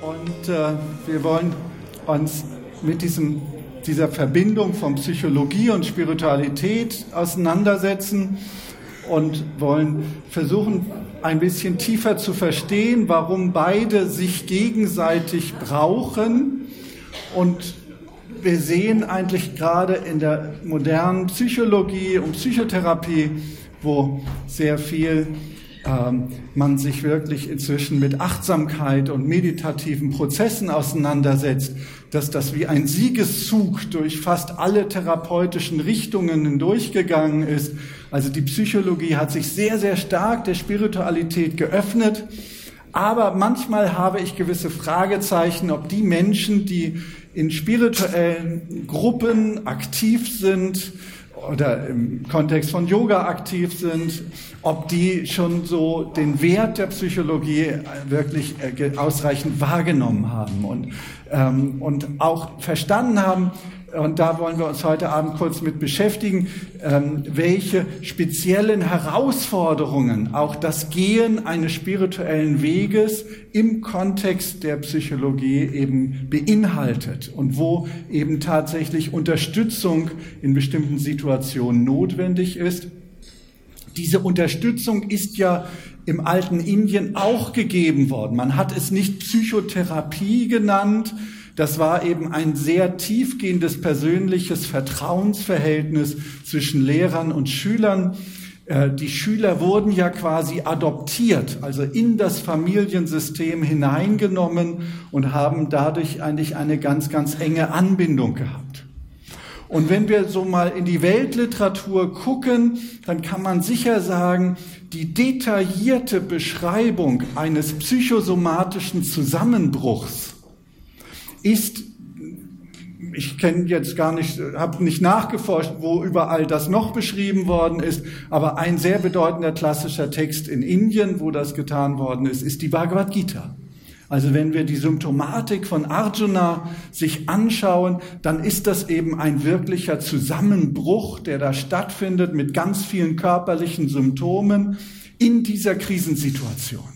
Und äh, wir wollen uns mit diesem, dieser Verbindung von Psychologie und Spiritualität auseinandersetzen und wollen versuchen, ein bisschen tiefer zu verstehen, warum beide sich gegenseitig brauchen. Und wir sehen eigentlich gerade in der modernen Psychologie und Psychotherapie, wo sehr viel man sich wirklich inzwischen mit Achtsamkeit und meditativen Prozessen auseinandersetzt, dass das wie ein Siegeszug durch fast alle therapeutischen Richtungen hindurchgegangen ist. Also die Psychologie hat sich sehr, sehr stark der Spiritualität geöffnet. Aber manchmal habe ich gewisse Fragezeichen, ob die Menschen, die in spirituellen Gruppen aktiv sind, oder im Kontext von Yoga aktiv sind, ob die schon so den Wert der Psychologie wirklich äh, ausreichend wahrgenommen haben und, ähm, und auch verstanden haben, und da wollen wir uns heute Abend kurz mit beschäftigen, ähm, welche speziellen Herausforderungen auch das Gehen eines spirituellen Weges im Kontext der Psychologie eben beinhaltet und wo eben tatsächlich Unterstützung in bestimmten Situationen notwendig ist. Diese Unterstützung ist ja im alten Indien auch gegeben worden. Man hat es nicht Psychotherapie genannt, das war eben ein sehr tiefgehendes persönliches Vertrauensverhältnis zwischen Lehrern und Schülern. Äh, die Schüler wurden ja quasi adoptiert, also in das Familiensystem hineingenommen und haben dadurch eigentlich eine ganz, ganz enge Anbindung gehabt. Und wenn wir so mal in die Weltliteratur gucken, dann kann man sicher sagen, die detaillierte Beschreibung eines psychosomatischen Zusammenbruchs ist, ich kenne jetzt gar nicht, habe nicht nachgeforscht, wo überall das noch beschrieben worden ist, aber ein sehr bedeutender klassischer Text in Indien, wo das getan worden ist, ist die Bhagavad Gita. Also wenn wir die Symptomatik von Arjuna sich anschauen, dann ist das eben ein wirklicher Zusammenbruch, der da stattfindet mit ganz vielen körperlichen Symptomen in dieser Krisensituation.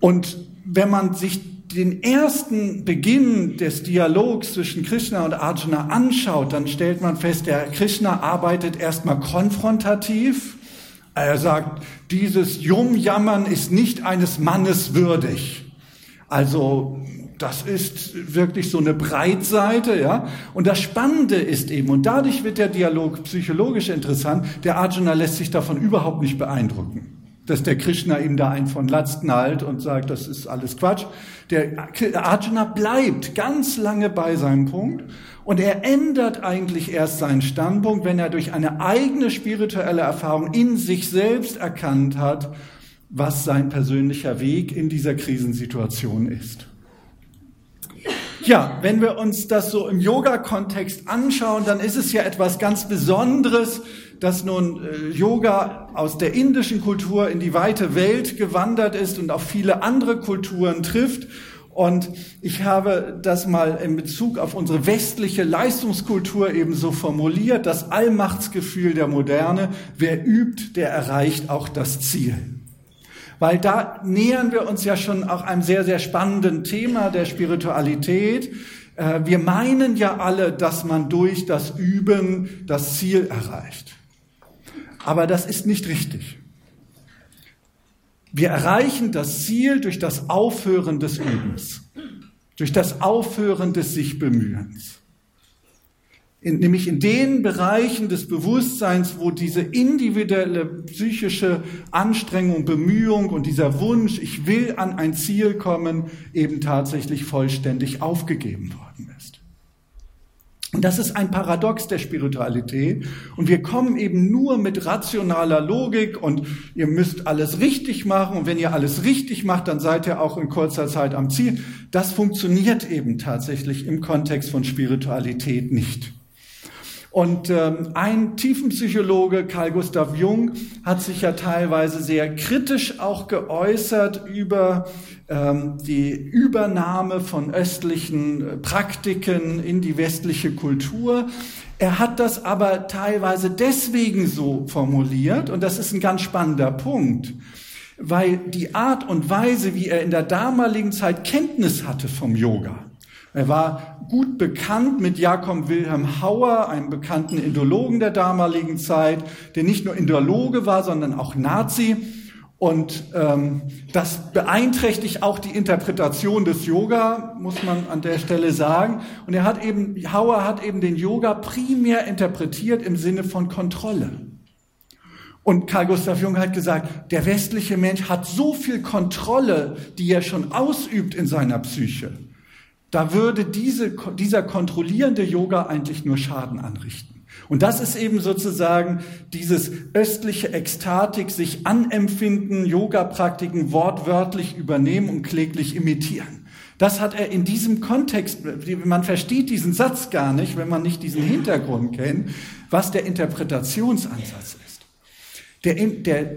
Und wenn man sich den ersten Beginn des Dialogs zwischen Krishna und Arjuna anschaut, dann stellt man fest, der Krishna arbeitet erstmal konfrontativ. Er sagt, dieses Jumjammern ist nicht eines Mannes würdig. Also das ist wirklich so eine Breitseite, ja. Und das Spannende ist eben, und dadurch wird der Dialog psychologisch interessant, der Arjuna lässt sich davon überhaupt nicht beeindrucken dass der Krishna ihm da einen von Latz knallt und sagt, das ist alles Quatsch. Der Arjuna bleibt ganz lange bei seinem Punkt und er ändert eigentlich erst seinen Standpunkt, wenn er durch eine eigene spirituelle Erfahrung in sich selbst erkannt hat, was sein persönlicher Weg in dieser Krisensituation ist. Ja, wenn wir uns das so im Yoga-Kontext anschauen, dann ist es ja etwas ganz Besonderes, dass nun äh, Yoga aus der indischen Kultur in die weite Welt gewandert ist und auf viele andere Kulturen trifft. Und ich habe das mal in Bezug auf unsere westliche Leistungskultur eben so formuliert, das Allmachtsgefühl der Moderne, wer übt, der erreicht auch das Ziel. Weil da nähern wir uns ja schon auch einem sehr, sehr spannenden Thema der Spiritualität. Äh, wir meinen ja alle, dass man durch das Üben das Ziel erreicht. Aber das ist nicht richtig. Wir erreichen das Ziel durch das Aufhören des Übens, durch das Aufhören des sich Bemühens. In, nämlich in den Bereichen des Bewusstseins, wo diese individuelle psychische Anstrengung, Bemühung und dieser Wunsch, ich will an ein Ziel kommen, eben tatsächlich vollständig aufgegeben worden ist. Und das ist ein Paradox der Spiritualität. Und wir kommen eben nur mit rationaler Logik und ihr müsst alles richtig machen. Und wenn ihr alles richtig macht, dann seid ihr auch in kurzer Zeit am Ziel. Das funktioniert eben tatsächlich im Kontext von Spiritualität nicht. Und ähm, ein Tiefenpsychologe, Carl Gustav Jung, hat sich ja teilweise sehr kritisch auch geäußert über ähm, die Übernahme von östlichen äh, Praktiken in die westliche Kultur. Er hat das aber teilweise deswegen so formuliert, und das ist ein ganz spannender Punkt, weil die Art und Weise, wie er in der damaligen Zeit Kenntnis hatte vom Yoga, er war gut bekannt mit Jakob Wilhelm Hauer, einem bekannten Indologen der damaligen Zeit, der nicht nur Indologe war, sondern auch Nazi. Und ähm, das beeinträchtigt auch die Interpretation des Yoga, muss man an der Stelle sagen. Und er hat eben, Hauer hat eben den Yoga primär interpretiert im Sinne von Kontrolle. Und Karl Gustav Jung hat gesagt, der westliche Mensch hat so viel Kontrolle, die er schon ausübt in seiner Psyche da würde diese, dieser kontrollierende Yoga eigentlich nur Schaden anrichten. Und das ist eben sozusagen dieses östliche Ekstatik, sich anempfinden, Yoga-Praktiken wortwörtlich übernehmen und kläglich imitieren. Das hat er in diesem Kontext, man versteht diesen Satz gar nicht, wenn man nicht diesen Hintergrund kennt, was der Interpretationsansatz ist. Der, der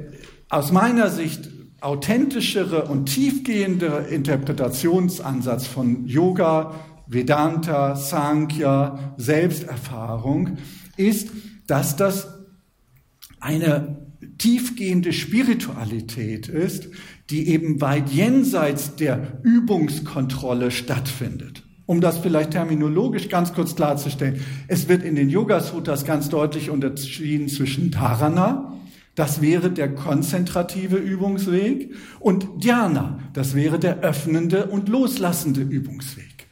aus meiner Sicht authentischere und tiefgehende Interpretationsansatz von Yoga, Vedanta, Sankhya, Selbsterfahrung ist, dass das eine tiefgehende Spiritualität ist, die eben weit jenseits der Übungskontrolle stattfindet. Um das vielleicht terminologisch ganz kurz klarzustellen, es wird in den Yoga Sutras ganz deutlich unterschieden zwischen Dharana, das wäre der konzentrative Übungsweg. Und Dhyana, das wäre der öffnende und loslassende Übungsweg.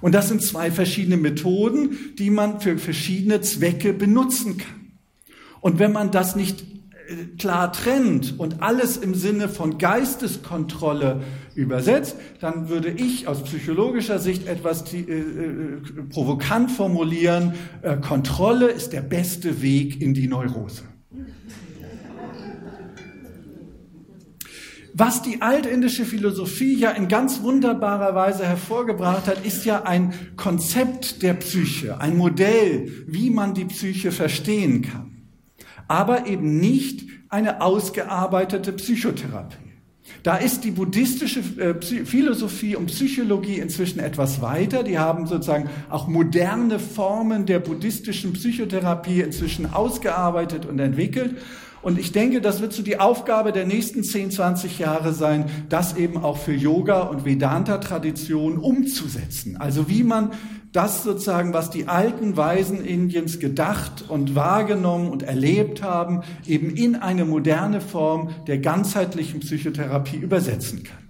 Und das sind zwei verschiedene Methoden, die man für verschiedene Zwecke benutzen kann. Und wenn man das nicht äh, klar trennt und alles im Sinne von Geisteskontrolle übersetzt, dann würde ich aus psychologischer Sicht etwas äh, äh, provokant formulieren, äh, Kontrolle ist der beste Weg in die Neurose. Was die altindische Philosophie ja in ganz wunderbarer Weise hervorgebracht hat, ist ja ein Konzept der Psyche, ein Modell, wie man die Psyche verstehen kann. Aber eben nicht eine ausgearbeitete Psychotherapie. Da ist die buddhistische äh, Philosophie und Psychologie inzwischen etwas weiter. Die haben sozusagen auch moderne Formen der buddhistischen Psychotherapie inzwischen ausgearbeitet und entwickelt. Und ich denke, das wird so die Aufgabe der nächsten 10, 20 Jahre sein, das eben auch für Yoga und Vedanta-Tradition umzusetzen. Also wie man das sozusagen, was die alten Weisen Indiens gedacht und wahrgenommen und erlebt haben, eben in eine moderne Form der ganzheitlichen Psychotherapie übersetzen kann.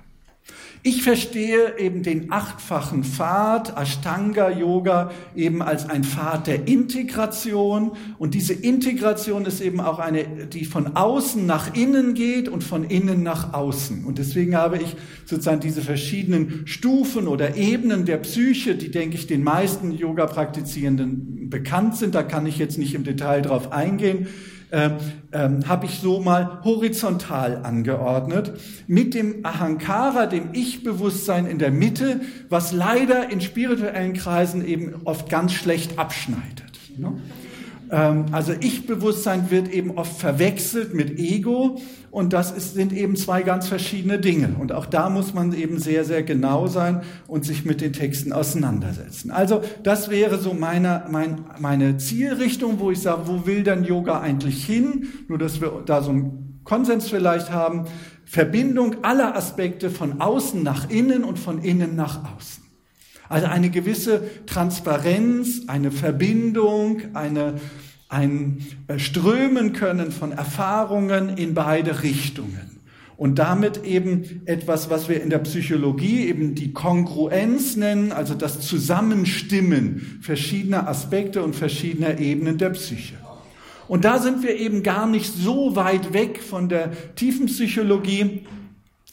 Ich verstehe eben den achtfachen Pfad, Ashtanga Yoga, eben als ein Pfad der Integration. Und diese Integration ist eben auch eine, die von außen nach innen geht und von innen nach außen. Und deswegen habe ich sozusagen diese verschiedenen Stufen oder Ebenen der Psyche, die, denke ich, den meisten Yoga-Praktizierenden bekannt sind. Da kann ich jetzt nicht im Detail drauf eingehen ähm, ähm, habe ich so mal horizontal angeordnet, mit dem Ahankara, dem Ich-Bewusstsein in der Mitte, was leider in spirituellen Kreisen eben oft ganz schlecht abschneidet. Ne? Ähm, also Ich-Bewusstsein wird eben oft verwechselt mit Ego und das ist, sind eben zwei ganz verschiedene Dinge. Und auch da muss man eben sehr, sehr genau sein und sich mit den Texten auseinandersetzen. Also das wäre so meine, mein, meine Zielrichtung, wo ich sage, wo will denn Yoga eigentlich hin? Nur, dass wir da so einen Konsens vielleicht haben. Verbindung aller Aspekte von außen nach innen und von innen nach außen. Also eine gewisse Transparenz, eine Verbindung, eine, ein Strömen können von Erfahrungen in beide Richtungen. Und damit eben etwas, was wir in der Psychologie eben die Kongruenz nennen, also das Zusammenstimmen verschiedener Aspekte und verschiedener Ebenen der Psyche. Und da sind wir eben gar nicht so weit weg von der tiefen Psychologie.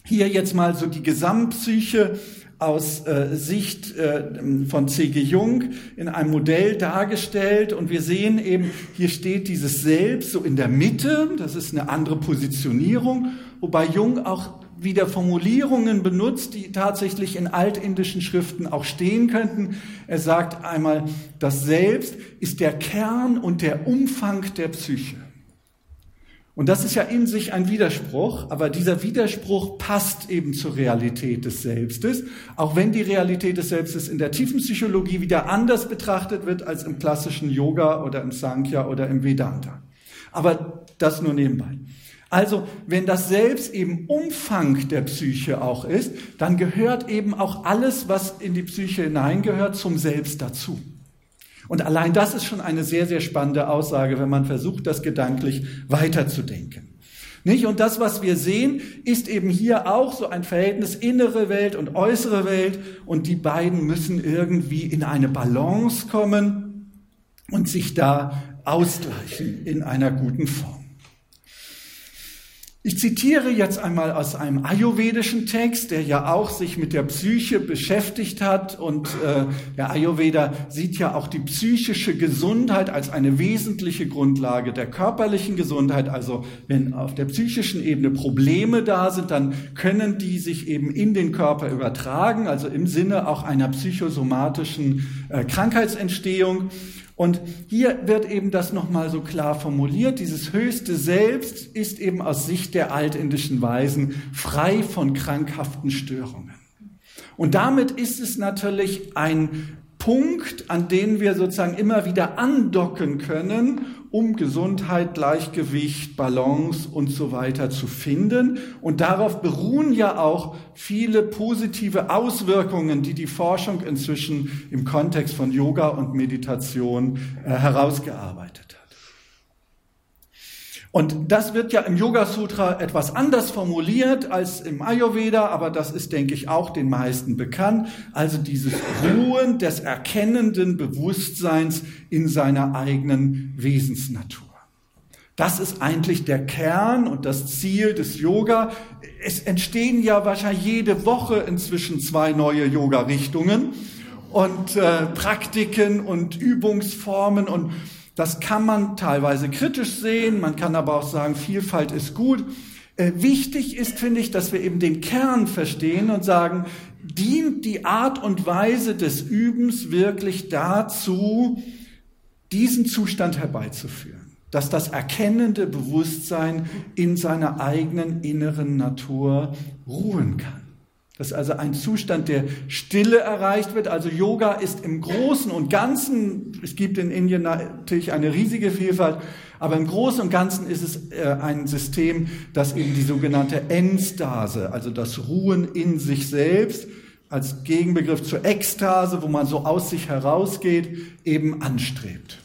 Hier jetzt mal so die Gesamtpsyche aus äh, Sicht äh, von C.G. Jung in einem Modell dargestellt und wir sehen eben, hier steht dieses Selbst so in der Mitte, das ist eine andere Positionierung, wobei Jung auch wieder Formulierungen benutzt, die tatsächlich in altindischen Schriften auch stehen könnten. Er sagt einmal, das Selbst ist der Kern und der Umfang der Psyche. Und das ist ja in sich ein Widerspruch, aber dieser Widerspruch passt eben zur Realität des Selbstes, auch wenn die Realität des Selbstes in der tiefen Psychologie wieder anders betrachtet wird als im klassischen Yoga oder im Sankhya oder im Vedanta. Aber das nur nebenbei. Also, wenn das Selbst eben Umfang der Psyche auch ist, dann gehört eben auch alles, was in die Psyche hineingehört, zum Selbst dazu. Und allein das ist schon eine sehr, sehr spannende Aussage, wenn man versucht, das gedanklich weiterzudenken. Nicht? Und das, was wir sehen, ist eben hier auch so ein Verhältnis innere Welt und äußere Welt. Und die beiden müssen irgendwie in eine Balance kommen und sich da ausgleichen in einer guten Form. Ich zitiere jetzt einmal aus einem ayurvedischen Text, der ja auch sich mit der Psyche beschäftigt hat. Und äh, der Ayurveda sieht ja auch die psychische Gesundheit als eine wesentliche Grundlage der körperlichen Gesundheit. Also wenn auf der psychischen Ebene Probleme da sind, dann können die sich eben in den Körper übertragen, also im Sinne auch einer psychosomatischen äh, Krankheitsentstehung. Und hier wird eben das nochmal so klar formuliert. Dieses höchste Selbst ist eben aus Sicht der altindischen Weisen frei von krankhaften Störungen. Und damit ist es natürlich ein Punkt, an den wir sozusagen immer wieder andocken können, um Gesundheit, Gleichgewicht, Balance und so weiter zu finden. Und darauf beruhen ja auch viele positive Auswirkungen, die die Forschung inzwischen im Kontext von Yoga und Meditation äh, herausgearbeitet hat. Und das wird ja im Yoga Sutra etwas anders formuliert als im Ayurveda, aber das ist, denke ich, auch den meisten bekannt. Also dieses Ruhen des erkennenden Bewusstseins in seiner eigenen Wesensnatur. Das ist eigentlich der Kern und das Ziel des Yoga. Es entstehen ja wahrscheinlich jede Woche inzwischen zwei neue Yoga-Richtungen und äh, Praktiken und Übungsformen und das kann man teilweise kritisch sehen, man kann aber auch sagen, Vielfalt ist gut. Äh, wichtig ist, finde ich, dass wir eben den Kern verstehen und sagen, dient die Art und Weise des Übens wirklich dazu, diesen Zustand herbeizuführen, dass das erkennende Bewusstsein in seiner eigenen inneren Natur ruhen kann dass also ein Zustand der Stille erreicht wird. Also Yoga ist im Großen und Ganzen, es gibt in Indien natürlich eine riesige Vielfalt, aber im Großen und Ganzen ist es äh, ein System, das eben die sogenannte Enstase, also das Ruhen in sich selbst, als Gegenbegriff zur Ekstase, wo man so aus sich herausgeht, eben anstrebt.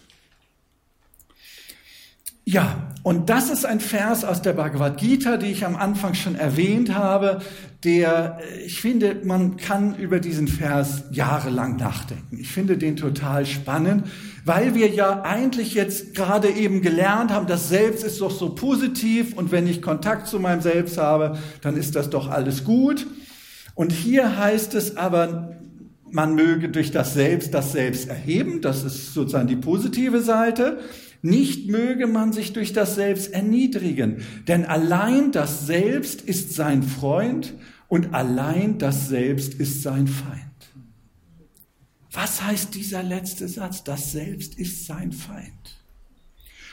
Ja, und das ist ein Vers aus der Bhagavad Gita, die ich am Anfang schon erwähnt habe, der, äh, ich finde, man kann über diesen Vers jahrelang nachdenken. Ich finde den total spannend, weil wir ja eigentlich jetzt gerade eben gelernt haben, das Selbst ist doch so positiv und wenn ich Kontakt zu meinem Selbst habe, dann ist das doch alles gut. Und hier heißt es aber, man möge durch das Selbst das Selbst erheben, das ist sozusagen die positive Seite. Nicht möge man sich durch das Selbst erniedrigen, denn allein das Selbst ist sein Freund und allein das Selbst ist sein Feind. Was heißt dieser letzte Satz? Das Selbst ist sein Feind.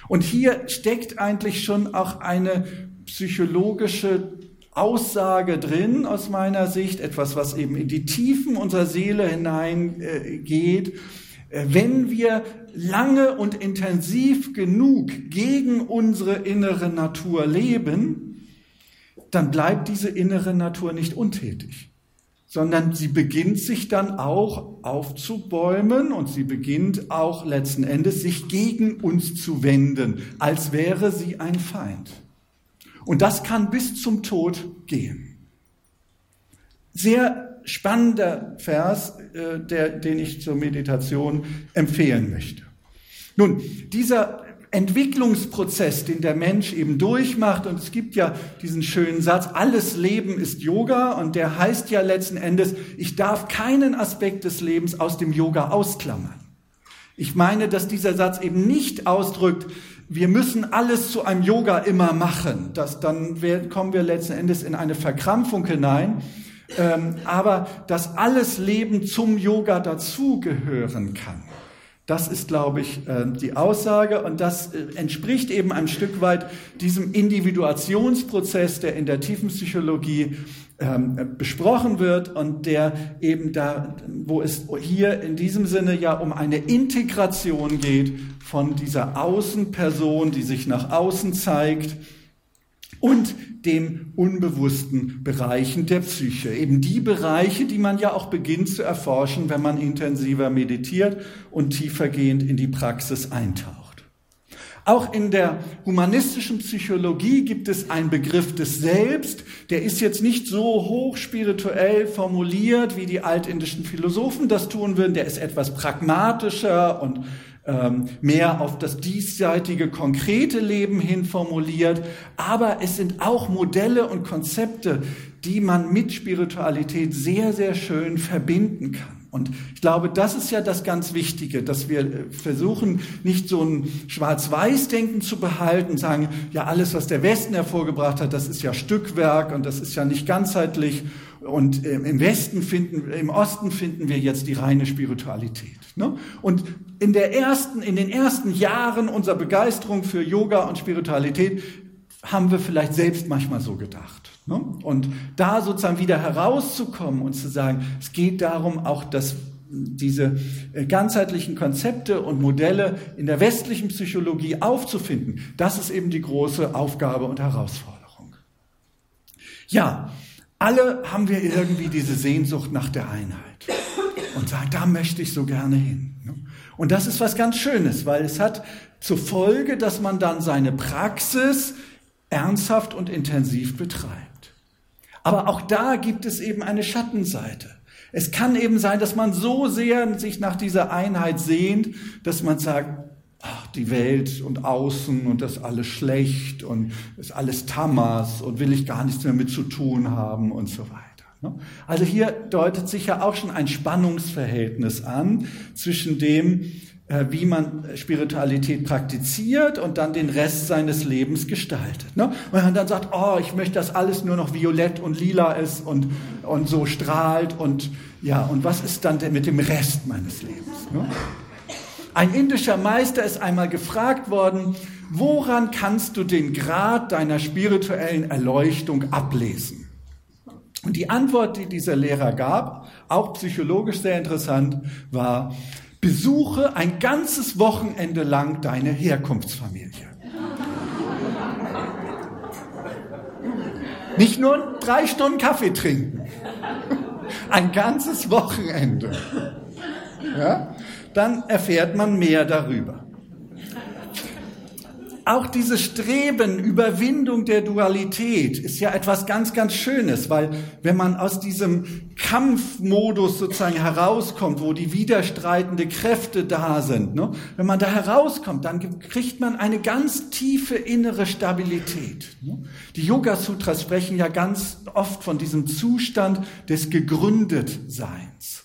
Und hier steckt eigentlich schon auch eine psychologische Aussage drin aus meiner Sicht, etwas, was eben in die Tiefen unserer Seele hineingeht. Äh, wenn wir lange und intensiv genug gegen unsere innere Natur leben, dann bleibt diese innere Natur nicht untätig, sondern sie beginnt sich dann auch aufzubäumen und sie beginnt auch letzten Endes sich gegen uns zu wenden, als wäre sie ein Feind. Und das kann bis zum Tod gehen. Sehr spannender Vers, äh, der, den ich zur Meditation empfehlen möchte. Nun, dieser Entwicklungsprozess, den der Mensch eben durchmacht, und es gibt ja diesen schönen Satz, alles Leben ist Yoga, und der heißt ja letzten Endes, ich darf keinen Aspekt des Lebens aus dem Yoga ausklammern. Ich meine, dass dieser Satz eben nicht ausdrückt, wir müssen alles zu einem Yoga immer machen. Das, dann kommen wir letzten Endes in eine Verkrampfung hinein. Ähm, aber dass alles Leben zum Yoga dazugehören kann. Das ist, glaube ich, äh, die Aussage und das äh, entspricht eben ein Stück weit diesem Individuationsprozess, der in der Tiefenpsychologie ähm, besprochen wird und der eben da, wo es hier in diesem Sinne ja um eine Integration geht von dieser Außenperson, die sich nach außen zeigt und den unbewussten Bereichen der Psyche. Eben die Bereiche, die man ja auch beginnt zu erforschen, wenn man intensiver meditiert und tiefergehend in die Praxis eintaucht. Auch in der humanistischen Psychologie gibt es einen Begriff des Selbst, der ist jetzt nicht so hoch spirituell formuliert, wie die altindischen Philosophen das tun würden, der ist etwas pragmatischer und ähm, mehr auf das diesseitige, konkrete Leben hin formuliert. Aber es sind auch Modelle und Konzepte, die man mit Spiritualität sehr, sehr schön verbinden kann. Und ich glaube, das ist ja das ganz Wichtige, dass wir äh, versuchen, nicht so ein Schwarz-Weiß-Denken zu behalten, sagen, ja, alles, was der Westen hervorgebracht hat, das ist ja Stückwerk und das ist ja nicht ganzheitlich. Und ähm, im Westen finden, im Osten finden wir jetzt die reine Spiritualität. Ne? Und in der ersten, in den ersten Jahren unserer Begeisterung für Yoga und Spiritualität haben wir vielleicht selbst manchmal so gedacht. Ne? Und da sozusagen wieder herauszukommen und zu sagen, es geht darum, auch dass diese äh, ganzheitlichen Konzepte und Modelle in der westlichen Psychologie aufzufinden, das ist eben die große Aufgabe und Herausforderung. Ja, alle haben wir irgendwie diese Sehnsucht nach der Einheit und sagen, da möchte ich so gerne hin. Und das ist was ganz Schönes, weil es hat zur Folge, dass man dann seine Praxis ernsthaft und intensiv betreibt. Aber auch da gibt es eben eine Schattenseite. Es kann eben sein, dass man so sehr sich nach dieser Einheit sehnt, dass man sagt, ach, die Welt und Außen und das alles schlecht und ist alles Tamas und will ich gar nichts mehr mit zu tun haben und so weiter. Ne? Also hier deutet sich ja auch schon ein Spannungsverhältnis an zwischen dem, äh, wie man Spiritualität praktiziert und dann den Rest seines Lebens gestaltet. Ne? Und man dann sagt, oh, ich möchte, dass alles nur noch violett und lila ist und, und so strahlt und ja, und was ist dann denn mit dem Rest meines Lebens? Ne? Ein indischer Meister ist einmal gefragt worden, woran kannst du den Grad deiner spirituellen Erleuchtung ablesen? Und die Antwort, die dieser Lehrer gab, auch psychologisch sehr interessant, war, Besuche ein ganzes Wochenende lang deine Herkunftsfamilie. Nicht nur drei Stunden Kaffee trinken. Ein ganzes Wochenende. Ja? Dann erfährt man mehr darüber auch dieses Streben, Überwindung der Dualität ist ja etwas ganz, ganz Schönes, weil wenn man aus diesem Kampfmodus sozusagen herauskommt, wo die widerstreitende Kräfte da sind, ne, wenn man da herauskommt, dann kriegt man eine ganz tiefe innere Stabilität. Ne? Die Yoga Sutras sprechen ja ganz oft von diesem Zustand des Gegründetseins.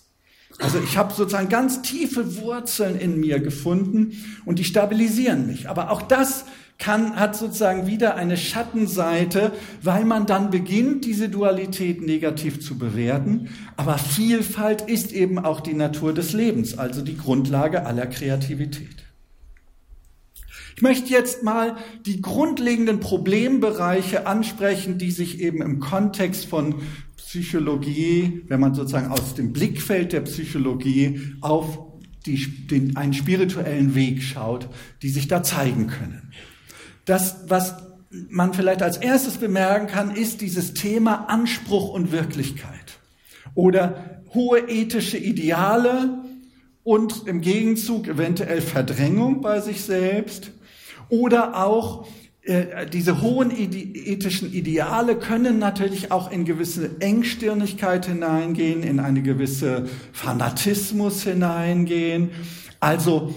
Also ich habe sozusagen ganz tiefe Wurzeln in mir gefunden und die stabilisieren mich. Aber auch das kann, hat sozusagen wieder eine Schattenseite, weil man dann beginnt, diese Dualität negativ zu bewerten. Aber Vielfalt ist eben auch die Natur des Lebens, also die Grundlage aller Kreativität. Ich möchte jetzt mal die grundlegenden Problembereiche ansprechen, die sich eben im Kontext von Psychologie, wenn man sozusagen aus dem Blickfeld der Psychologie auf die, den, einen spirituellen Weg schaut, die sich da zeigen können. Das, was man vielleicht als erstes bemerken kann, ist dieses Thema Anspruch und Wirklichkeit oder hohe ethische Ideale und im Gegenzug eventuell Verdrängung bei sich selbst oder auch diese hohen ethischen Ideale können natürlich auch in gewisse Engstirnigkeit hineingehen, in eine gewisse Fanatismus hineingehen. Also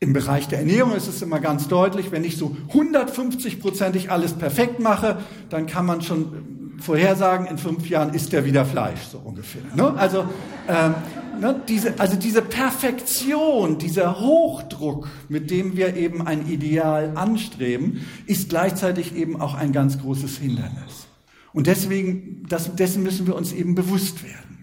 im Bereich der Ernährung ist es immer ganz deutlich, wenn ich so 150-prozentig alles perfekt mache, dann kann man schon vorhersagen, in fünf Jahren isst er wieder Fleisch, so ungefähr. Ne? Also ähm, ne, diese, also diese Perfektion, dieser Hochdruck, mit dem wir eben ein Ideal anstreben, ist gleichzeitig eben auch ein ganz großes Hindernis. Und deswegen, das, dessen müssen wir uns eben bewusst werden.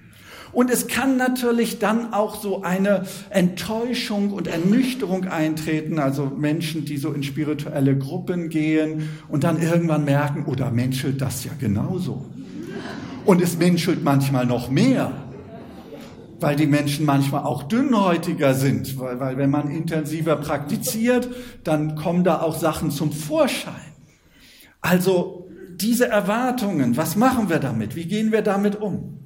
Und es kann natürlich dann auch so eine Enttäuschung und Ernüchterung eintreten, also Menschen, die so in spirituelle Gruppen gehen und dann irgendwann merken, oder oh, menschelt das ja genauso. Und es menschelt manchmal noch mehr weil die Menschen manchmal auch dünnhäutiger sind, weil, weil wenn man intensiver praktiziert, dann kommen da auch Sachen zum Vorschein. Also diese Erwartungen, was machen wir damit? Wie gehen wir damit um?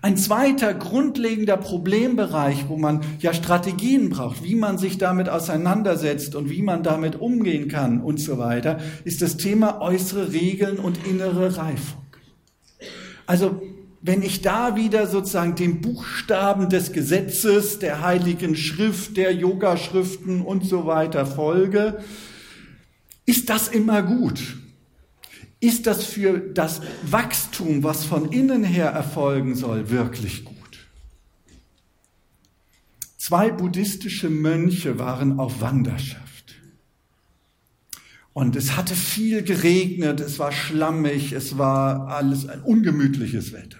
Ein zweiter grundlegender Problembereich, wo man ja Strategien braucht, wie man sich damit auseinandersetzt und wie man damit umgehen kann und so weiter, ist das Thema äußere Regeln und innere Reifung. Also wenn ich da wieder sozusagen den Buchstaben des Gesetzes, der heiligen Schrift, der Yoga-Schriften und so weiter folge, ist das immer gut? Ist das für das Wachstum, was von innen her erfolgen soll, wirklich gut? Zwei buddhistische Mönche waren auf Wanderschaft. Und es hatte viel geregnet, es war schlammig, es war alles ein ungemütliches Wetter.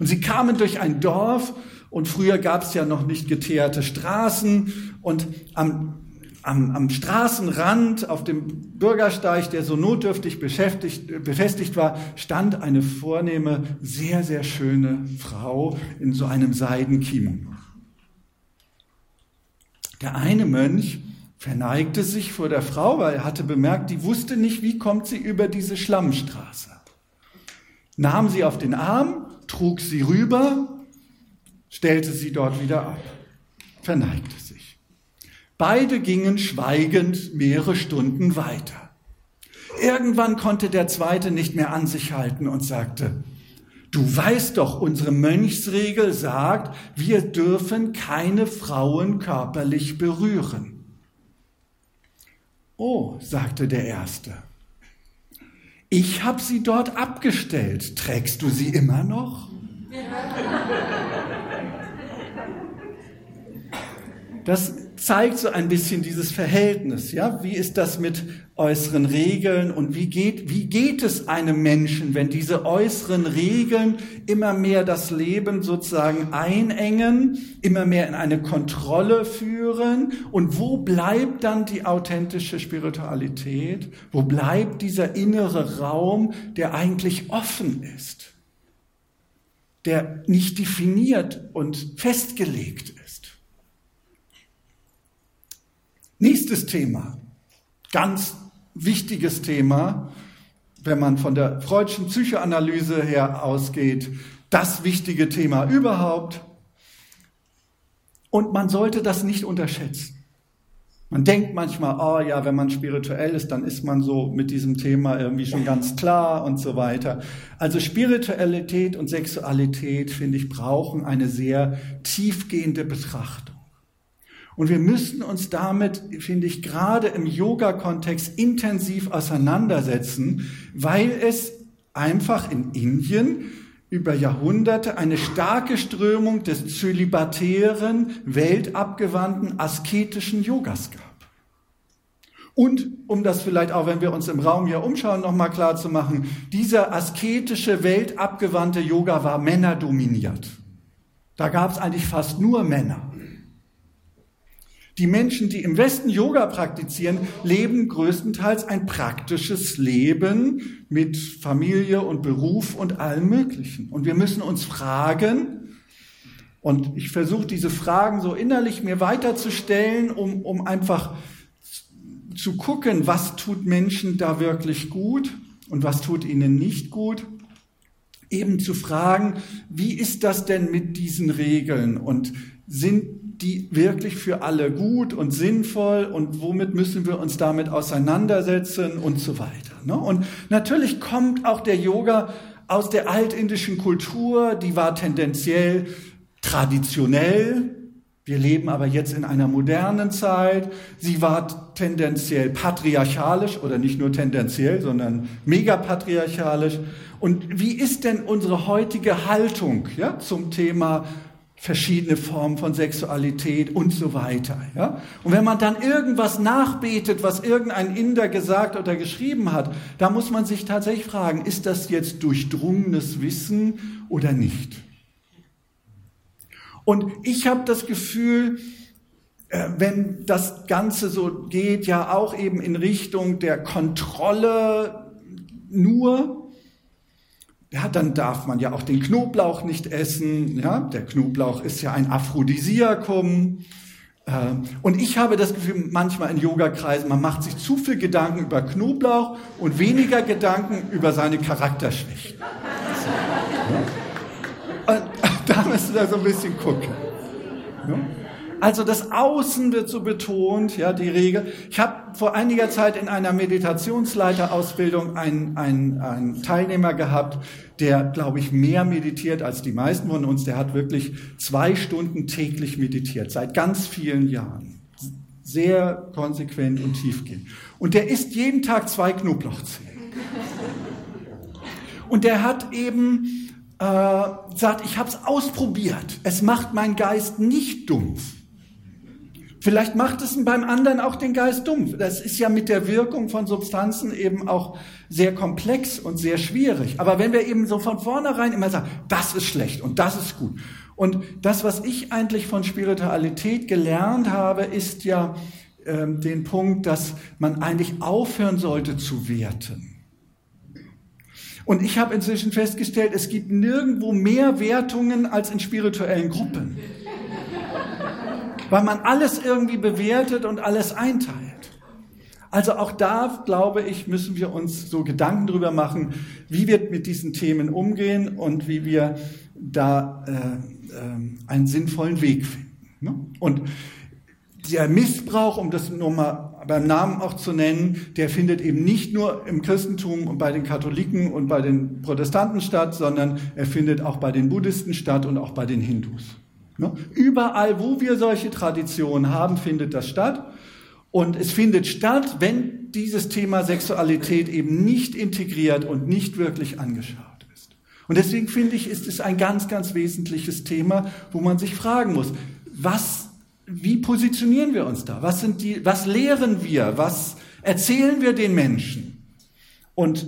Und sie kamen durch ein Dorf und früher gab es ja noch nicht geteerte Straßen und am, am, am Straßenrand auf dem Bürgersteig, der so notdürftig beschäftigt, befestigt war, stand eine vornehme, sehr, sehr schöne Frau in so einem Seidenkimono. Der eine Mönch verneigte sich vor der Frau, weil er hatte bemerkt, die wusste nicht, wie kommt sie über diese Schlammstraße. Nahm sie auf den Arm trug sie rüber, stellte sie dort wieder ab, verneigte. Beide gingen schweigend mehrere Stunden weiter. Irgendwann konnte der zweite nicht mehr an sich halten und sagte, Du weißt doch, unsere Mönchsregel sagt, wir dürfen keine Frauen körperlich berühren. Oh, sagte der Erste, ich habe sie dort abgestellt. Trägst du sie immer noch? Das zeigt so ein bisschen dieses Verhältnis, ja? Wie ist das mit äußeren Regeln und wie geht, wie geht es einem Menschen, wenn diese äußeren Regeln immer mehr das Leben sozusagen einengen, immer mehr in eine Kontrolle führen und wo bleibt dann die authentische Spiritualität? Wo bleibt dieser innere Raum, der eigentlich offen ist? Der nicht definiert und festgelegt ist? Nächstes Thema, ganz wichtiges Thema, wenn man von der freudschen Psychoanalyse her ausgeht, das wichtige Thema überhaupt. Und man sollte das nicht unterschätzen. Man denkt manchmal, oh ja, wenn man spirituell ist, dann ist man so mit diesem Thema irgendwie schon ganz klar und so weiter. Also Spiritualität und Sexualität, finde ich, brauchen eine sehr tiefgehende Betrachtung. Und wir müssen uns damit, finde ich, gerade im Yoga-Kontext intensiv auseinandersetzen, weil es einfach in Indien über Jahrhunderte eine starke Strömung des zölibatären, weltabgewandten, asketischen Yogas gab. Und um das vielleicht auch, wenn wir uns im Raum hier umschauen, nochmal klar zu machen, dieser asketische, weltabgewandte Yoga war männerdominiert. Da gab es eigentlich fast nur Männer. Die Menschen, die im Westen Yoga praktizieren, leben größtenteils ein praktisches Leben mit Familie und Beruf und allem Möglichen. Und wir müssen uns fragen, und ich versuche diese Fragen so innerlich mir weiterzustellen, um, um einfach zu gucken, was tut Menschen da wirklich gut und was tut ihnen nicht gut. Eben zu fragen, wie ist das denn mit diesen Regeln und sind die wirklich für alle gut und sinnvoll und womit müssen wir uns damit auseinandersetzen und so weiter. Ne? Und natürlich kommt auch der Yoga aus der altindischen Kultur, die war tendenziell traditionell. Wir leben aber jetzt in einer modernen Zeit. Sie war tendenziell patriarchalisch oder nicht nur tendenziell, sondern megapatriarchalisch. Und wie ist denn unsere heutige Haltung ja, zum Thema verschiedene Formen von Sexualität und so weiter. Ja? Und wenn man dann irgendwas nachbetet, was irgendein Inder gesagt oder geschrieben hat, da muss man sich tatsächlich fragen, ist das jetzt durchdrungenes Wissen oder nicht? Und ich habe das Gefühl, äh, wenn das Ganze so geht, ja auch eben in Richtung der Kontrolle nur, ja, dann darf man ja auch den Knoblauch nicht essen. Ja, der Knoblauch ist ja ein Aphrodisiakum. Ähm, und ich habe das Gefühl, manchmal in Yogakreisen, man macht sich zu viel Gedanken über Knoblauch und weniger Gedanken über seine Charakterschwächen. Und da müssen wir so ein bisschen gucken. Also das Außen wird so betont, ja, die Regel. Ich habe vor einiger Zeit in einer Meditationsleiterausbildung einen, einen, einen Teilnehmer gehabt, der, glaube ich, mehr meditiert als die meisten von uns. Der hat wirklich zwei Stunden täglich meditiert, seit ganz vielen Jahren. Sehr konsequent und tiefgehend. Und der isst jeden Tag zwei Knoblauchzehen. Und der hat eben äh, sagt, ich habe es ausprobiert. Es macht meinen Geist nicht dumpf. Vielleicht macht es beim anderen auch den Geist dumpf. Das ist ja mit der Wirkung von Substanzen eben auch sehr komplex und sehr schwierig. Aber wenn wir eben so von vornherein immer sagen, das ist schlecht und das ist gut. Und das, was ich eigentlich von Spiritualität gelernt habe, ist ja äh, den Punkt, dass man eigentlich aufhören sollte zu werten. Und ich habe inzwischen festgestellt, es gibt nirgendwo mehr Wertungen als in spirituellen Gruppen weil man alles irgendwie bewertet und alles einteilt. Also auch da, glaube ich, müssen wir uns so Gedanken drüber machen, wie wir mit diesen Themen umgehen und wie wir da äh, äh, einen sinnvollen Weg finden. Ne? Und der Missbrauch, um das nur mal beim Namen auch zu nennen, der findet eben nicht nur im Christentum und bei den Katholiken und bei den Protestanten statt, sondern er findet auch bei den Buddhisten statt und auch bei den Hindus. Ne? Überall, wo wir solche Traditionen haben, findet das statt. Und es findet statt, wenn dieses Thema Sexualität eben nicht integriert und nicht wirklich angeschaut ist. Und deswegen finde ich, ist es ein ganz, ganz wesentliches Thema, wo man sich fragen muss, was, wie positionieren wir uns da? Was sind die, was lehren wir? Was erzählen wir den Menschen? Und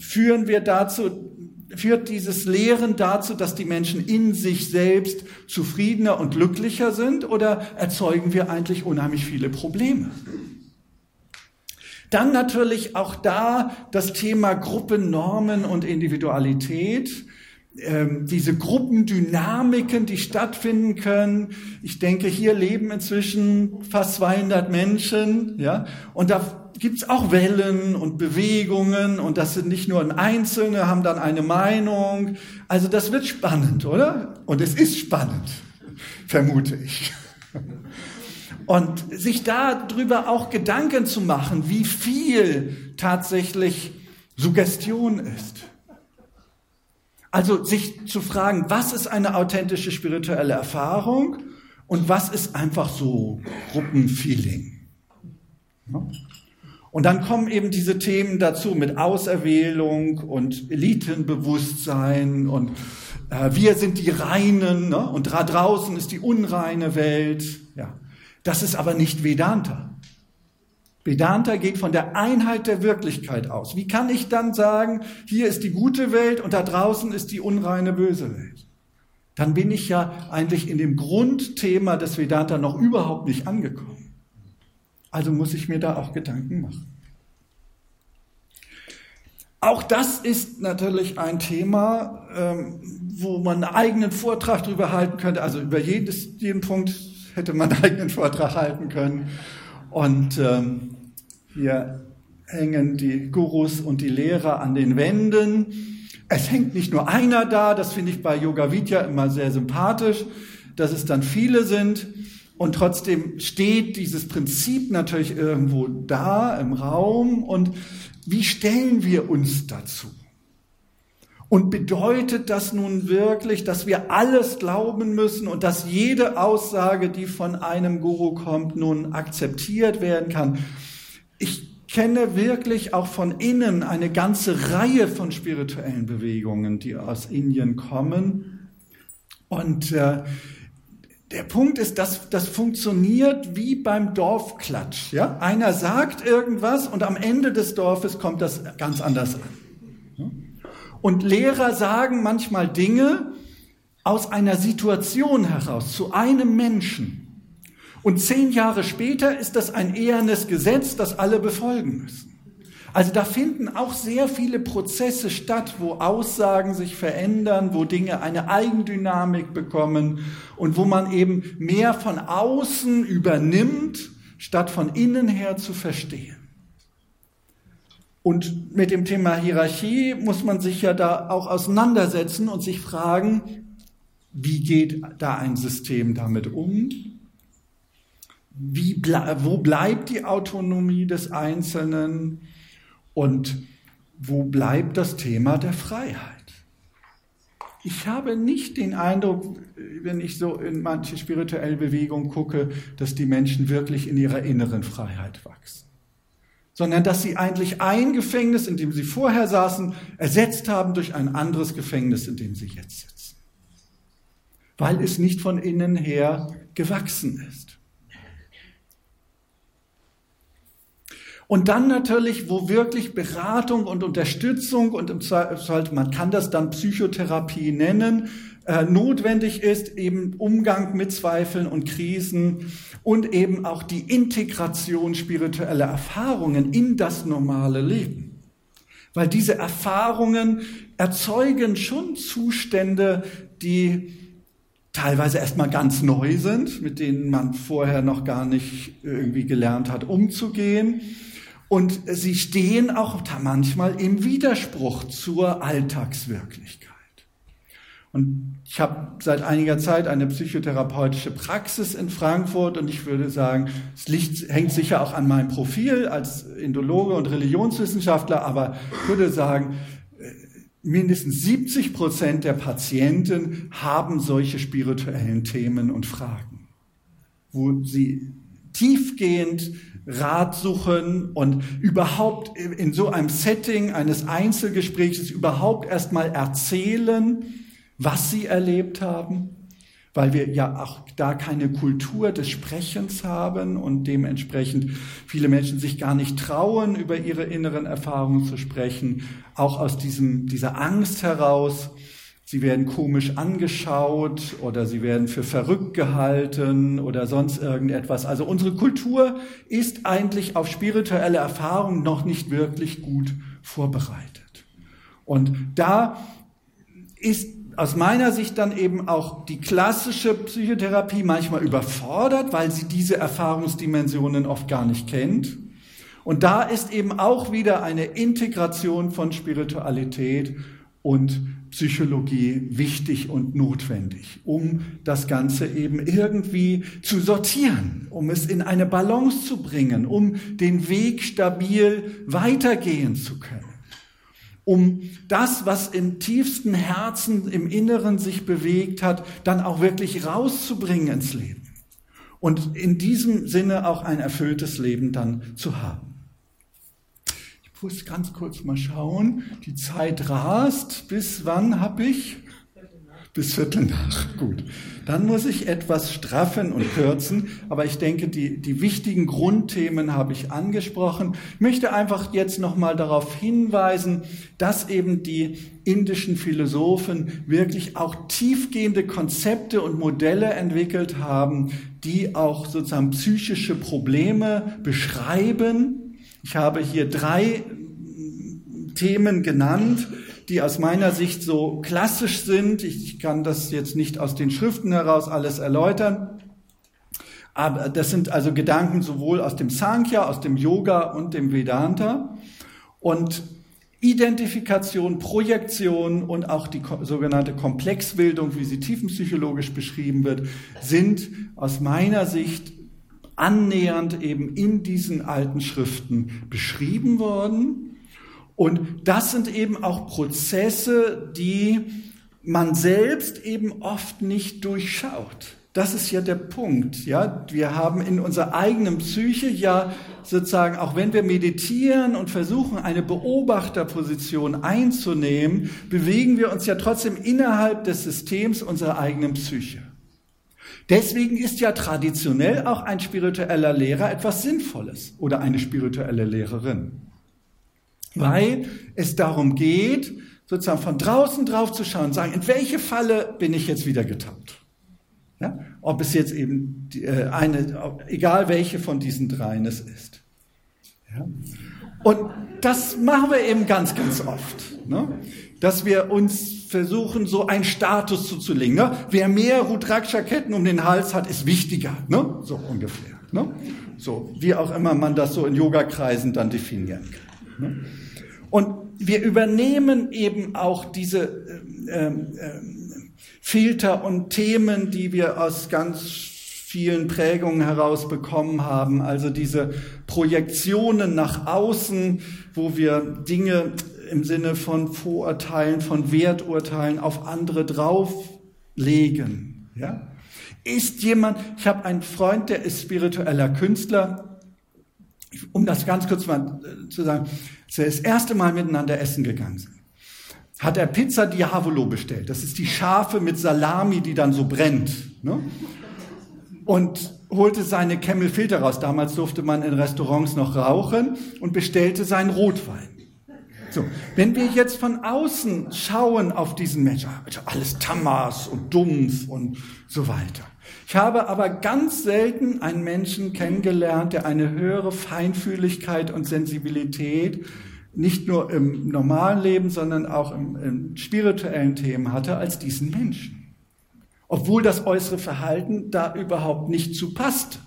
führen wir dazu, führt dieses Lehren dazu, dass die Menschen in sich selbst zufriedener und glücklicher sind oder erzeugen wir eigentlich unheimlich viele Probleme? Dann natürlich auch da das Thema Gruppennormen und Individualität, ähm, diese Gruppendynamiken, die stattfinden können. Ich denke, hier leben inzwischen fast 200 Menschen, ja, und da gibt es auch Wellen und Bewegungen und das sind nicht nur Einzelne, haben dann eine Meinung. Also das wird spannend, oder? Und es ist spannend, vermute ich. Und sich darüber auch Gedanken zu machen, wie viel tatsächlich Suggestion ist. Also sich zu fragen, was ist eine authentische spirituelle Erfahrung und was ist einfach so Gruppenfeeling. Ja? Und dann kommen eben diese Themen dazu mit Auserwählung und Elitenbewusstsein und äh, wir sind die Reinen ne? und da draußen ist die unreine Welt. Ja, das ist aber nicht Vedanta. Vedanta geht von der Einheit der Wirklichkeit aus. Wie kann ich dann sagen, hier ist die gute Welt und da draußen ist die unreine böse Welt? Dann bin ich ja eigentlich in dem Grundthema des Vedanta noch überhaupt nicht angekommen. Also muss ich mir da auch Gedanken machen. Auch das ist natürlich ein Thema, ähm, wo man einen eigenen Vortrag darüber halten könnte. Also über jedes, jeden Punkt hätte man einen eigenen Vortrag halten können. Und ähm, hier hängen die Gurus und die Lehrer an den Wänden. Es hängt nicht nur einer da, das finde ich bei Yoga Vidya immer sehr sympathisch, dass es dann viele sind. Und trotzdem steht dieses Prinzip natürlich irgendwo da im Raum. Und wie stellen wir uns dazu? Und bedeutet das nun wirklich, dass wir alles glauben müssen und dass jede Aussage, die von einem Guru kommt, nun akzeptiert werden kann? Ich kenne wirklich auch von innen eine ganze Reihe von spirituellen Bewegungen, die aus Indien kommen. Und äh, der Punkt ist, dass das funktioniert wie beim Dorfklatsch. Ja? Einer sagt irgendwas und am Ende des Dorfes kommt das ganz anders an. Und Lehrer sagen manchmal Dinge aus einer Situation heraus zu einem Menschen. Und zehn Jahre später ist das ein ehernes Gesetz, das alle befolgen müssen. Also da finden auch sehr viele Prozesse statt, wo Aussagen sich verändern, wo Dinge eine Eigendynamik bekommen und wo man eben mehr von außen übernimmt, statt von innen her zu verstehen. Und mit dem Thema Hierarchie muss man sich ja da auch auseinandersetzen und sich fragen, wie geht da ein System damit um? Wie wo bleibt die Autonomie des Einzelnen? Und wo bleibt das Thema der Freiheit? Ich habe nicht den Eindruck, wenn ich so in manche spirituelle Bewegungen gucke, dass die Menschen wirklich in ihrer inneren Freiheit wachsen, sondern dass sie eigentlich ein Gefängnis, in dem sie vorher saßen, ersetzt haben durch ein anderes Gefängnis, in dem sie jetzt sitzen, weil es nicht von innen her gewachsen ist. Und dann natürlich, wo wirklich Beratung und Unterstützung und im Zweifel, man kann das dann Psychotherapie nennen, äh, notwendig ist, eben Umgang mit Zweifeln und Krisen und eben auch die Integration spiritueller Erfahrungen in das normale Leben. Weil diese Erfahrungen erzeugen schon Zustände, die teilweise erstmal ganz neu sind, mit denen man vorher noch gar nicht irgendwie gelernt hat, umzugehen und sie stehen auch manchmal im Widerspruch zur Alltagswirklichkeit. Und ich habe seit einiger Zeit eine psychotherapeutische Praxis in Frankfurt und ich würde sagen, es hängt sicher auch an meinem Profil als Indologe und Religionswissenschaftler, aber ich würde sagen, äh, mindestens 70 Prozent der Patienten haben solche spirituellen Themen und Fragen, wo sie tiefgehend Rat suchen und überhaupt in so einem Setting eines Einzelgesprächs überhaupt erstmal erzählen, was sie erlebt haben, weil wir ja auch da keine Kultur des Sprechens haben und dementsprechend viele Menschen sich gar nicht trauen, über ihre inneren Erfahrungen zu sprechen, auch aus diesem, dieser Angst heraus, Sie werden komisch angeschaut oder sie werden für verrückt gehalten oder sonst irgendetwas. Also unsere Kultur ist eigentlich auf spirituelle Erfahrungen noch nicht wirklich gut vorbereitet. Und da ist aus meiner Sicht dann eben auch die klassische Psychotherapie manchmal überfordert, weil sie diese Erfahrungsdimensionen oft gar nicht kennt. Und da ist eben auch wieder eine Integration von Spiritualität und Psychologie wichtig und notwendig, um das Ganze eben irgendwie zu sortieren, um es in eine Balance zu bringen, um den Weg stabil weitergehen zu können, um das, was im tiefsten Herzen, im Inneren sich bewegt hat, dann auch wirklich rauszubringen ins Leben und in diesem Sinne auch ein erfülltes Leben dann zu haben. Muss ganz kurz mal schauen. Die Zeit rast. Bis wann habe ich? Bis Viertel nach. Gut. Dann muss ich etwas straffen und kürzen. Aber ich denke, die, die wichtigen Grundthemen habe ich angesprochen. Ich möchte einfach jetzt nochmal darauf hinweisen, dass eben die indischen Philosophen wirklich auch tiefgehende Konzepte und Modelle entwickelt haben, die auch sozusagen psychische Probleme beschreiben ich habe hier drei Themen genannt, die aus meiner Sicht so klassisch sind. Ich kann das jetzt nicht aus den Schriften heraus alles erläutern. Aber das sind also Gedanken sowohl aus dem Sankhya, aus dem Yoga und dem Vedanta. Und Identifikation, Projektion und auch die sogenannte Komplexbildung, wie sie tiefenpsychologisch beschrieben wird, sind aus meiner Sicht annähernd eben in diesen alten Schriften beschrieben worden. Und das sind eben auch Prozesse, die man selbst eben oft nicht durchschaut. Das ist ja der Punkt, ja. Wir haben in unserer eigenen Psyche ja sozusagen, auch wenn wir meditieren und versuchen, eine Beobachterposition einzunehmen, bewegen wir uns ja trotzdem innerhalb des Systems unserer eigenen Psyche. Deswegen ist ja traditionell auch ein spiritueller Lehrer etwas Sinnvolles oder eine spirituelle Lehrerin. Weil es darum geht, sozusagen von draußen drauf zu schauen, sagen, in welche Falle bin ich jetzt wieder getappt? Ja? Ob es jetzt eben äh, eine, egal welche von diesen dreien es ist. Ja? Und das machen wir eben ganz, ganz oft. Ne? Dass wir uns versuchen, so einen Status zuzulegen. Ne? Wer mehr Rudraksha-Ketten um den Hals hat, ist wichtiger. Ne? So ungefähr. Ne? So, wie auch immer man das so in Yoga-Kreisen dann definieren kann. Ne? Und wir übernehmen eben auch diese ähm, ähm, Filter und Themen, die wir aus ganz vielen Prägungen heraus bekommen haben, also diese Projektionen nach außen, wo wir Dinge im Sinne von Vorurteilen, von Werturteilen auf andere drauflegen. Ja? Ist jemand, ich habe einen Freund, der ist spiritueller Künstler, um das ganz kurz mal äh, zu sagen, als wir das erste Mal miteinander essen gegangen sind, hat er Pizza Diavolo bestellt. Das ist die Schafe mit Salami, die dann so brennt. Ne? Und holte seine Camel Filter raus. Damals durfte man in Restaurants noch rauchen und bestellte seinen Rotwein. So, wenn wir jetzt von außen schauen auf diesen Menschen, also alles Tamas und dumpf und so weiter. Ich habe aber ganz selten einen Menschen kennengelernt, der eine höhere Feinfühligkeit und Sensibilität nicht nur im normalen Leben, sondern auch im, im spirituellen Themen hatte als diesen Menschen. Obwohl das äußere Verhalten da überhaupt nicht zu passt.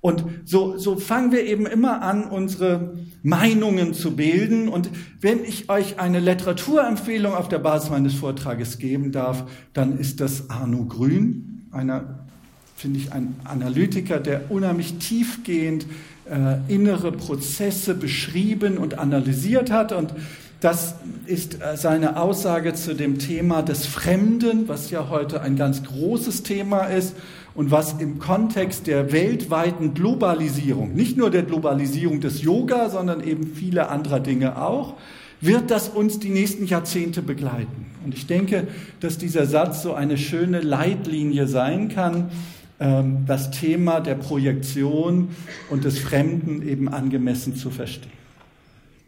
Und so, so fangen wir eben immer an, unsere Meinungen zu bilden. Und wenn ich euch eine Literaturempfehlung auf der Basis meines Vortrages geben darf, dann ist das Arno Grün, einer, finde ich, ein Analytiker, der unheimlich tiefgehend äh, innere Prozesse beschrieben und analysiert hat. Und das ist äh, seine Aussage zu dem Thema des Fremden, was ja heute ein ganz großes Thema ist und was im Kontext der weltweiten Globalisierung, nicht nur der Globalisierung des Yoga, sondern eben viele anderer Dinge auch, wird das uns die nächsten Jahrzehnte begleiten. Und ich denke, dass dieser Satz so eine schöne Leitlinie sein kann, ähm, das Thema der Projektion und des Fremden eben angemessen zu verstehen.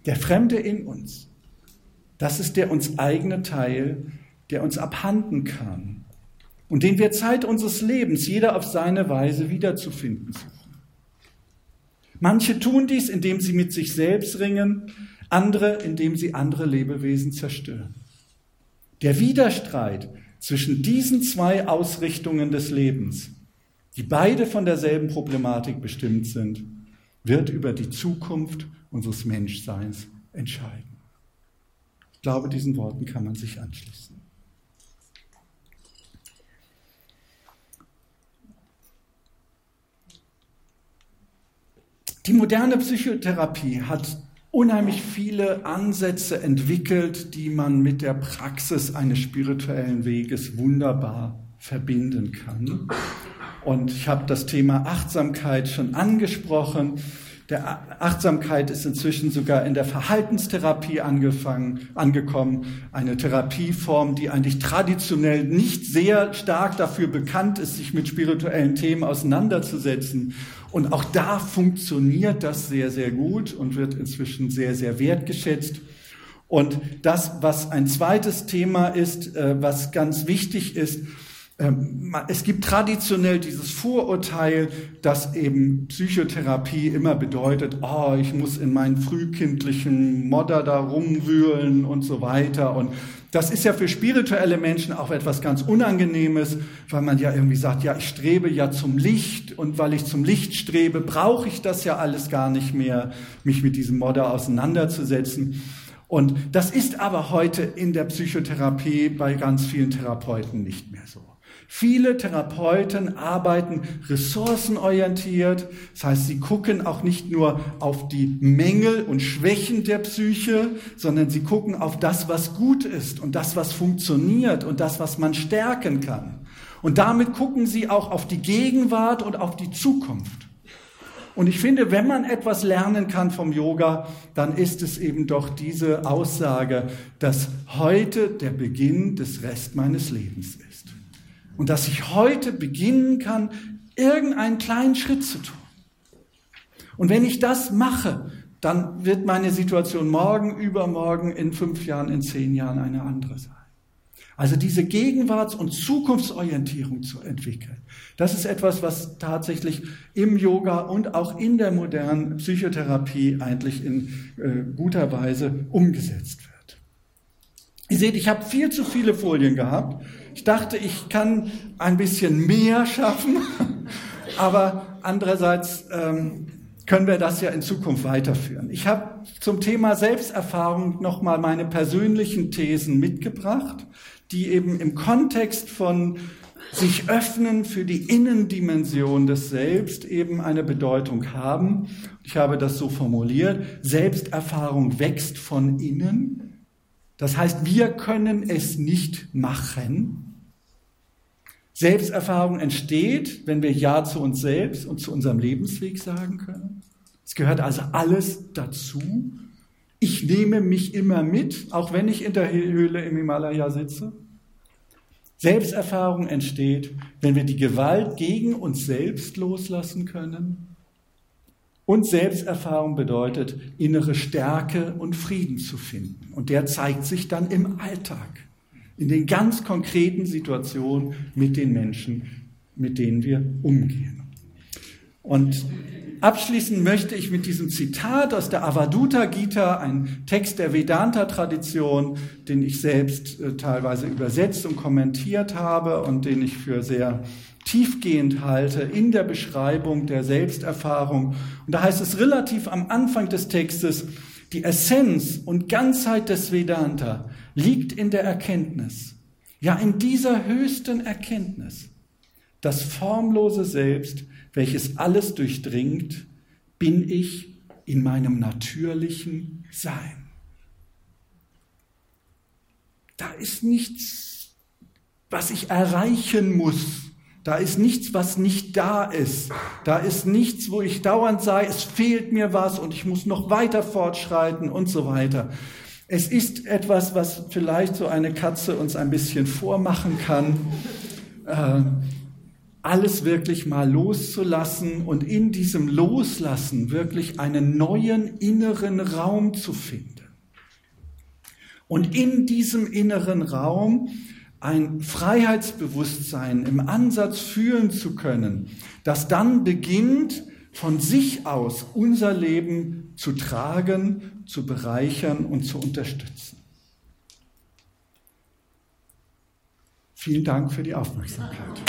Der Fremde in uns, das ist der uns eigene Teil, der uns abhanden kam, und den wir Zeit unseres Lebens jeder auf seine Weise wiederzufinden suchen. Manche tun dies, indem sie mit sich selbst ringen, andere, indem sie andere Lebewesen zerstören. Der Widerstreit zwischen diesen zwei Ausrichtungen des Lebens, die beide von derselben Problematik bestimmt sind, wird über die Zukunft unseres Menschseins entscheiden. Ich glaube, diesen Worten kann man sich anschließen. Die moderne Psychotherapie hat unheimlich viele Ansätze entwickelt, die man mit der Praxis eines spirituellen Weges wunderbar verbinden kann. Und ich habe das Thema Achtsamkeit schon angesprochen. Der Achtsamkeit ist inzwischen sogar in der Verhaltenstherapie angefangen, angekommen. Eine Therapieform, die eigentlich traditionell nicht sehr stark dafür bekannt ist, sich mit spirituellen Themen auseinanderzusetzen. Und auch da funktioniert das sehr, sehr gut und wird inzwischen sehr, sehr wertgeschätzt. Und das, was ein zweites Thema ist, äh, was ganz wichtig ist, es gibt traditionell dieses Vorurteil, dass eben Psychotherapie immer bedeutet, oh, ich muss in meinen frühkindlichen Modder da rumwühlen und so weiter. Und das ist ja für spirituelle Menschen auch etwas ganz Unangenehmes, weil man ja irgendwie sagt, ja, ich strebe ja zum Licht und weil ich zum Licht strebe, brauche ich das ja alles gar nicht mehr, mich mit diesem Modder auseinanderzusetzen. Und das ist aber heute in der Psychotherapie bei ganz vielen Therapeuten nicht mehr so. Viele Therapeuten arbeiten ressourcenorientiert. Das heißt, sie gucken auch nicht nur auf die Mängel und Schwächen der Psyche, sondern sie gucken auf das, was gut ist und das, was funktioniert und das, was man stärken kann. Und damit gucken sie auch auf die Gegenwart und auf die Zukunft. Und ich finde, wenn man etwas lernen kann vom Yoga, dann ist es eben doch diese Aussage, dass heute der Beginn des Rest meines Lebens ist und dass ich heute beginnen kann, irgendeinen kleinen Schritt zu tun. Und wenn ich das mache, dann wird meine Situation morgen, übermorgen, in fünf Jahren, in zehn Jahren eine andere sein. Also diese Gegenwarts- und Zukunftsorientierung zu entwickeln, das ist etwas, was tatsächlich im Yoga und auch in der modernen Psychotherapie eigentlich in äh, guter Weise umgesetzt wird. Ihr seht, ich habe viel zu viele Folien gehabt. Ich dachte, ich kann ein bisschen mehr schaffen, aber andererseits ähm, können wir das ja in Zukunft weiterführen. Ich habe zum Thema Selbsterfahrung nochmal meine persönlichen Thesen mitgebracht die eben im Kontext von sich öffnen für die Innendimension des Selbst eben eine Bedeutung haben. Ich habe das so formuliert, Selbsterfahrung wächst von innen. Das heißt, wir können es nicht machen. Selbsterfahrung entsteht, wenn wir Ja zu uns selbst und zu unserem Lebensweg sagen können. Es gehört also alles dazu. Ich nehme mich immer mit, auch wenn ich in der Höhle im Himalaya sitze. Selbsterfahrung entsteht, wenn wir die Gewalt gegen uns selbst loslassen können. Und Selbsterfahrung bedeutet, innere Stärke und Frieden zu finden. Und der zeigt sich dann im Alltag, in den ganz konkreten Situationen mit den Menschen, mit denen wir umgehen. Und Abschließen möchte ich mit diesem Zitat aus der Avaduta Gita, ein Text der Vedanta-Tradition, den ich selbst äh, teilweise übersetzt und kommentiert habe und den ich für sehr tiefgehend halte in der Beschreibung der Selbsterfahrung. Und da heißt es relativ am Anfang des Textes, die Essenz und Ganzheit des Vedanta liegt in der Erkenntnis, ja in dieser höchsten Erkenntnis, das formlose Selbst welches alles durchdringt, bin ich in meinem natürlichen Sein. Da ist nichts, was ich erreichen muss. Da ist nichts, was nicht da ist. Da ist nichts, wo ich dauernd sage, es fehlt mir was und ich muss noch weiter fortschreiten und so weiter. Es ist etwas, was vielleicht so eine Katze uns ein bisschen vormachen kann. Äh, alles wirklich mal loszulassen und in diesem Loslassen wirklich einen neuen inneren Raum zu finden. Und in diesem inneren Raum ein Freiheitsbewusstsein im Ansatz fühlen zu können, das dann beginnt, von sich aus unser Leben zu tragen, zu bereichern und zu unterstützen. Vielen Dank für die Aufmerksamkeit.